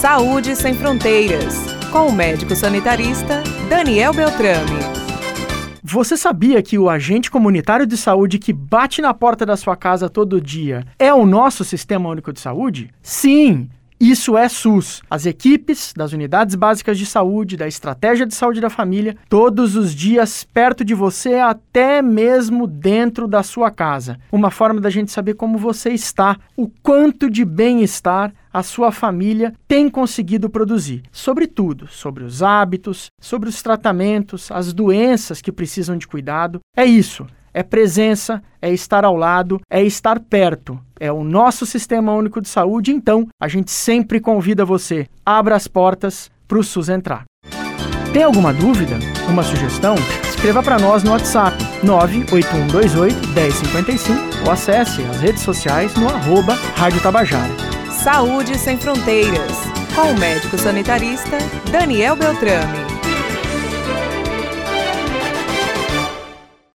Saúde Sem Fronteiras, com o médico sanitarista Daniel Beltrame. Você sabia que o agente comunitário de saúde que bate na porta da sua casa todo dia é o nosso Sistema Único de Saúde? Sim! Isso é SUS. As equipes das unidades básicas de saúde, da estratégia de saúde da família, todos os dias perto de você, até mesmo dentro da sua casa. Uma forma da gente saber como você está, o quanto de bem-estar a sua família tem conseguido produzir. Sobre tudo, sobre os hábitos, sobre os tratamentos, as doenças que precisam de cuidado. É isso é presença, é estar ao lado, é estar perto. É o nosso Sistema Único de Saúde, então a gente sempre convida você. Abra as portas para o SUS entrar. Tem alguma dúvida? Uma sugestão? Escreva para nós no WhatsApp 98128 1055 ou acesse as redes sociais no arroba Rádio Tabajara. Saúde Sem Fronteiras, com o médico sanitarista Daniel Beltrame.